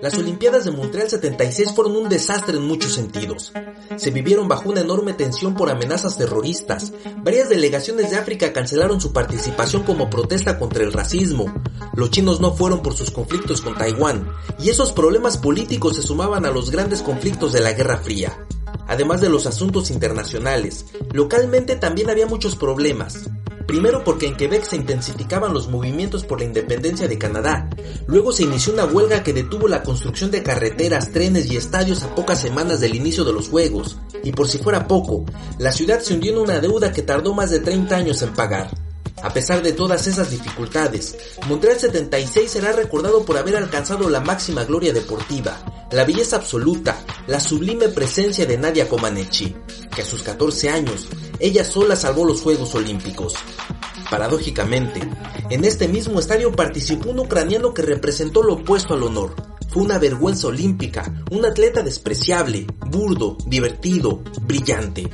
Las Olimpiadas de Montreal 76 fueron un desastre en muchos sentidos. Se vivieron bajo una enorme tensión por amenazas terroristas. Varias delegaciones de África cancelaron su participación como protesta contra el racismo. Los chinos no fueron por sus conflictos con Taiwán. Y esos problemas políticos se sumaban a los grandes conflictos de la Guerra Fría. Además de los asuntos internacionales, localmente también había muchos problemas. Primero porque en Quebec se intensificaban los movimientos por la independencia de Canadá. Luego se inició una huelga que detuvo la construcción de carreteras, trenes y estadios a pocas semanas del inicio de los Juegos. Y por si fuera poco, la ciudad se hundió en una deuda que tardó más de 30 años en pagar. A pesar de todas esas dificultades, Montreal 76 será recordado por haber alcanzado la máxima gloria deportiva, la belleza absoluta, la sublime presencia de Nadia Comaneci, que a sus 14 años, ella sola salvó los Juegos Olímpicos. Paradójicamente, en este mismo estadio participó un ucraniano que representó lo opuesto al honor. Fue una vergüenza olímpica, un atleta despreciable, burdo, divertido, brillante.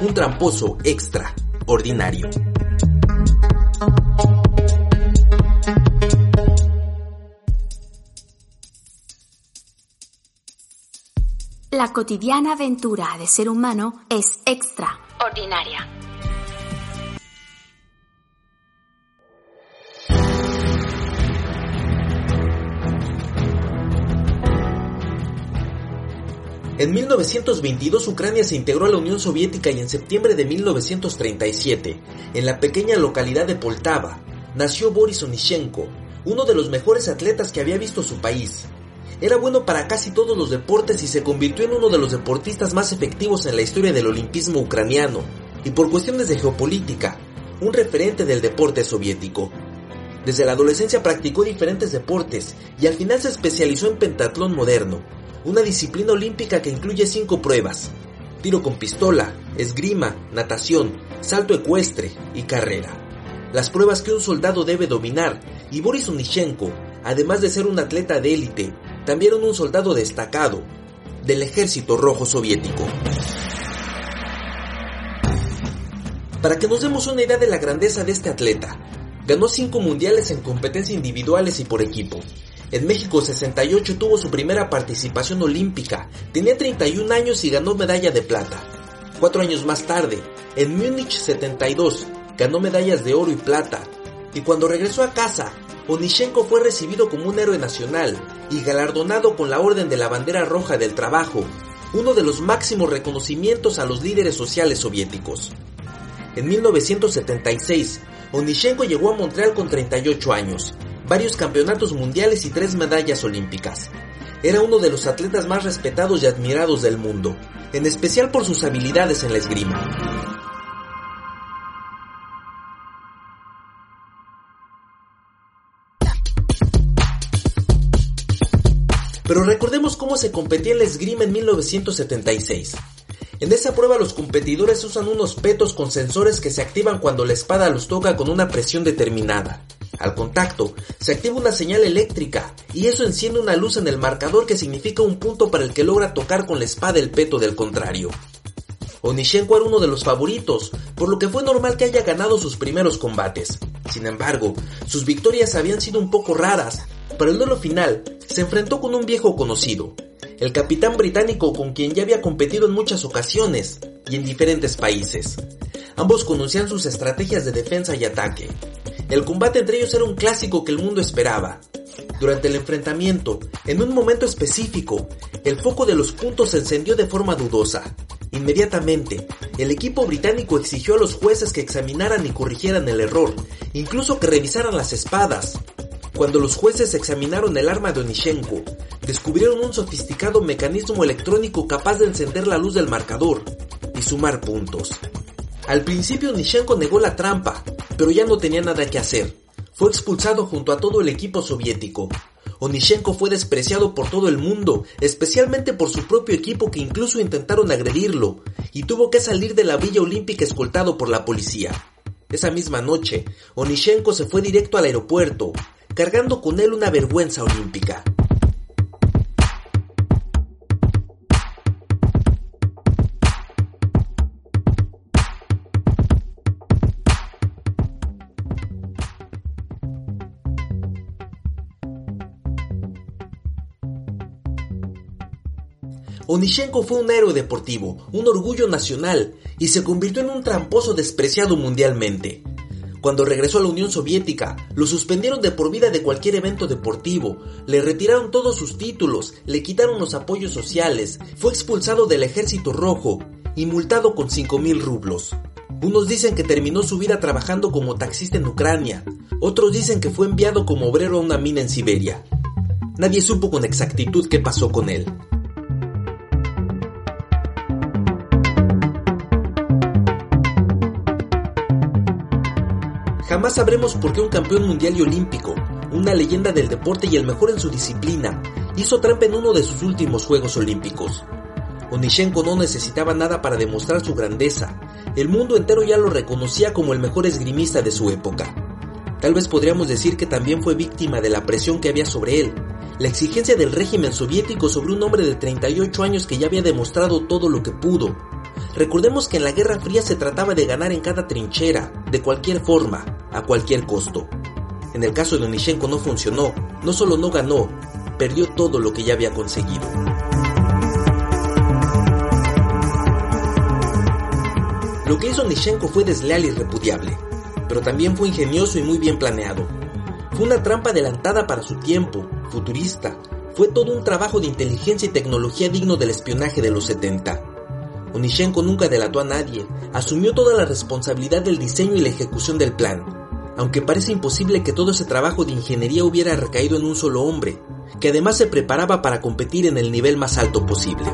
Un tramposo extraordinario. La cotidiana aventura de ser humano es extraordinaria. En 1922 Ucrania se integró a la Unión Soviética y en septiembre de 1937, en la pequeña localidad de Poltava, nació Boris Onishenko, uno de los mejores atletas que había visto su país. Era bueno para casi todos los deportes y se convirtió en uno de los deportistas más efectivos en la historia del olimpismo ucraniano, y por cuestiones de geopolítica, un referente del deporte soviético. Desde la adolescencia practicó diferentes deportes y al final se especializó en pentatlón moderno, una disciplina olímpica que incluye cinco pruebas, tiro con pistola, esgrima, natación, salto ecuestre y carrera. Las pruebas que un soldado debe dominar, y Boris Onishenko, además de ser un atleta de élite, también un soldado destacado del ejército rojo soviético. Para que nos demos una idea de la grandeza de este atleta, ganó cinco mundiales en competencias individuales y por equipo, en México 68 tuvo su primera participación olímpica, tenía 31 años y ganó medalla de plata. Cuatro años más tarde, en Múnich 72, ganó medallas de oro y plata. Y cuando regresó a casa, Onishenko fue recibido como un héroe nacional y galardonado con la Orden de la Bandera Roja del Trabajo, uno de los máximos reconocimientos a los líderes sociales soviéticos. En 1976, Onishenko llegó a Montreal con 38 años varios campeonatos mundiales y tres medallas olímpicas. Era uno de los atletas más respetados y admirados del mundo, en especial por sus habilidades en la esgrima. Pero recordemos cómo se competía en la esgrima en 1976. En esa prueba los competidores usan unos petos con sensores que se activan cuando la espada los toca con una presión determinada. Al contacto, se activa una señal eléctrica y eso enciende una luz en el marcador que significa un punto para el que logra tocar con la espada el peto del contrario. Onishenko era uno de los favoritos, por lo que fue normal que haya ganado sus primeros combates. Sin embargo, sus victorias habían sido un poco raras. Para el duelo final, se enfrentó con un viejo conocido, el capitán británico con quien ya había competido en muchas ocasiones y en diferentes países. Ambos conocían sus estrategias de defensa y ataque, el combate entre ellos era un clásico que el mundo esperaba. Durante el enfrentamiento, en un momento específico, el foco de los puntos se encendió de forma dudosa. Inmediatamente, el equipo británico exigió a los jueces que examinaran y corrigieran el error, incluso que revisaran las espadas. Cuando los jueces examinaron el arma de Onishenko, descubrieron un sofisticado mecanismo electrónico capaz de encender la luz del marcador y sumar puntos. Al principio Nishenko negó la trampa, pero ya no tenía nada que hacer. Fue expulsado junto a todo el equipo soviético. Onishenko fue despreciado por todo el mundo, especialmente por su propio equipo que incluso intentaron agredirlo, y tuvo que salir de la Villa Olímpica escoltado por la policía. Esa misma noche, Onishenko se fue directo al aeropuerto, cargando con él una vergüenza olímpica. Onishenko fue un héroe deportivo, un orgullo nacional, y se convirtió en un tramposo despreciado mundialmente. Cuando regresó a la Unión Soviética, lo suspendieron de por vida de cualquier evento deportivo, le retiraron todos sus títulos, le quitaron los apoyos sociales, fue expulsado del Ejército Rojo y multado con 5.000 rublos. Unos dicen que terminó su vida trabajando como taxista en Ucrania, otros dicen que fue enviado como obrero a una mina en Siberia. Nadie supo con exactitud qué pasó con él. Jamás sabremos por qué un campeón mundial y olímpico, una leyenda del deporte y el mejor en su disciplina, hizo trampa en uno de sus últimos Juegos Olímpicos. Onishenko no necesitaba nada para demostrar su grandeza. El mundo entero ya lo reconocía como el mejor esgrimista de su época. Tal vez podríamos decir que también fue víctima de la presión que había sobre él, la exigencia del régimen soviético sobre un hombre de 38 años que ya había demostrado todo lo que pudo, Recordemos que en la Guerra Fría se trataba de ganar en cada trinchera, de cualquier forma, a cualquier costo. En el caso de Onishenko no funcionó, no solo no ganó, perdió todo lo que ya había conseguido. Lo que hizo Onishenko fue desleal y repudiable, pero también fue ingenioso y muy bien planeado. Fue una trampa adelantada para su tiempo, futurista. Fue todo un trabajo de inteligencia y tecnología digno del espionaje de los 70. Onishenko nunca delató a nadie, asumió toda la responsabilidad del diseño y la ejecución del plan, aunque parece imposible que todo ese trabajo de ingeniería hubiera recaído en un solo hombre, que además se preparaba para competir en el nivel más alto posible.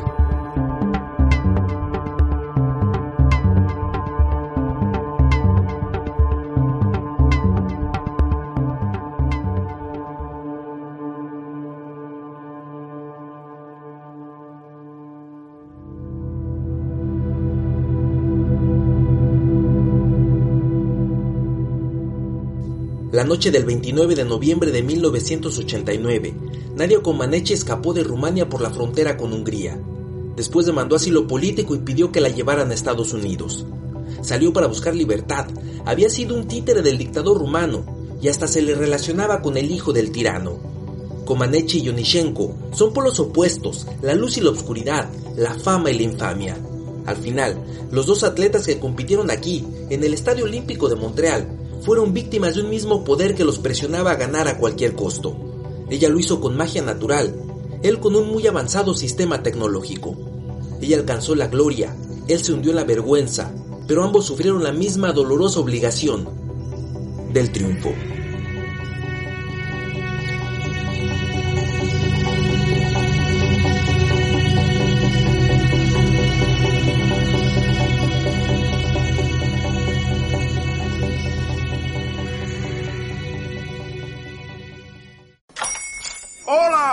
La noche del 29 de noviembre de 1989, Nadia Comaneci escapó de Rumania por la frontera con Hungría. Después demandó asilo político y pidió que la llevaran a Estados Unidos. Salió para buscar libertad, había sido un títere del dictador rumano y hasta se le relacionaba con el hijo del tirano. Comaneci y Yonishenko son polos opuestos, la luz y la oscuridad, la fama y la infamia. Al final, los dos atletas que compitieron aquí, en el Estadio Olímpico de Montreal, fueron víctimas de un mismo poder que los presionaba a ganar a cualquier costo. Ella lo hizo con magia natural, él con un muy avanzado sistema tecnológico. Ella alcanzó la gloria, él se hundió en la vergüenza, pero ambos sufrieron la misma dolorosa obligación del triunfo.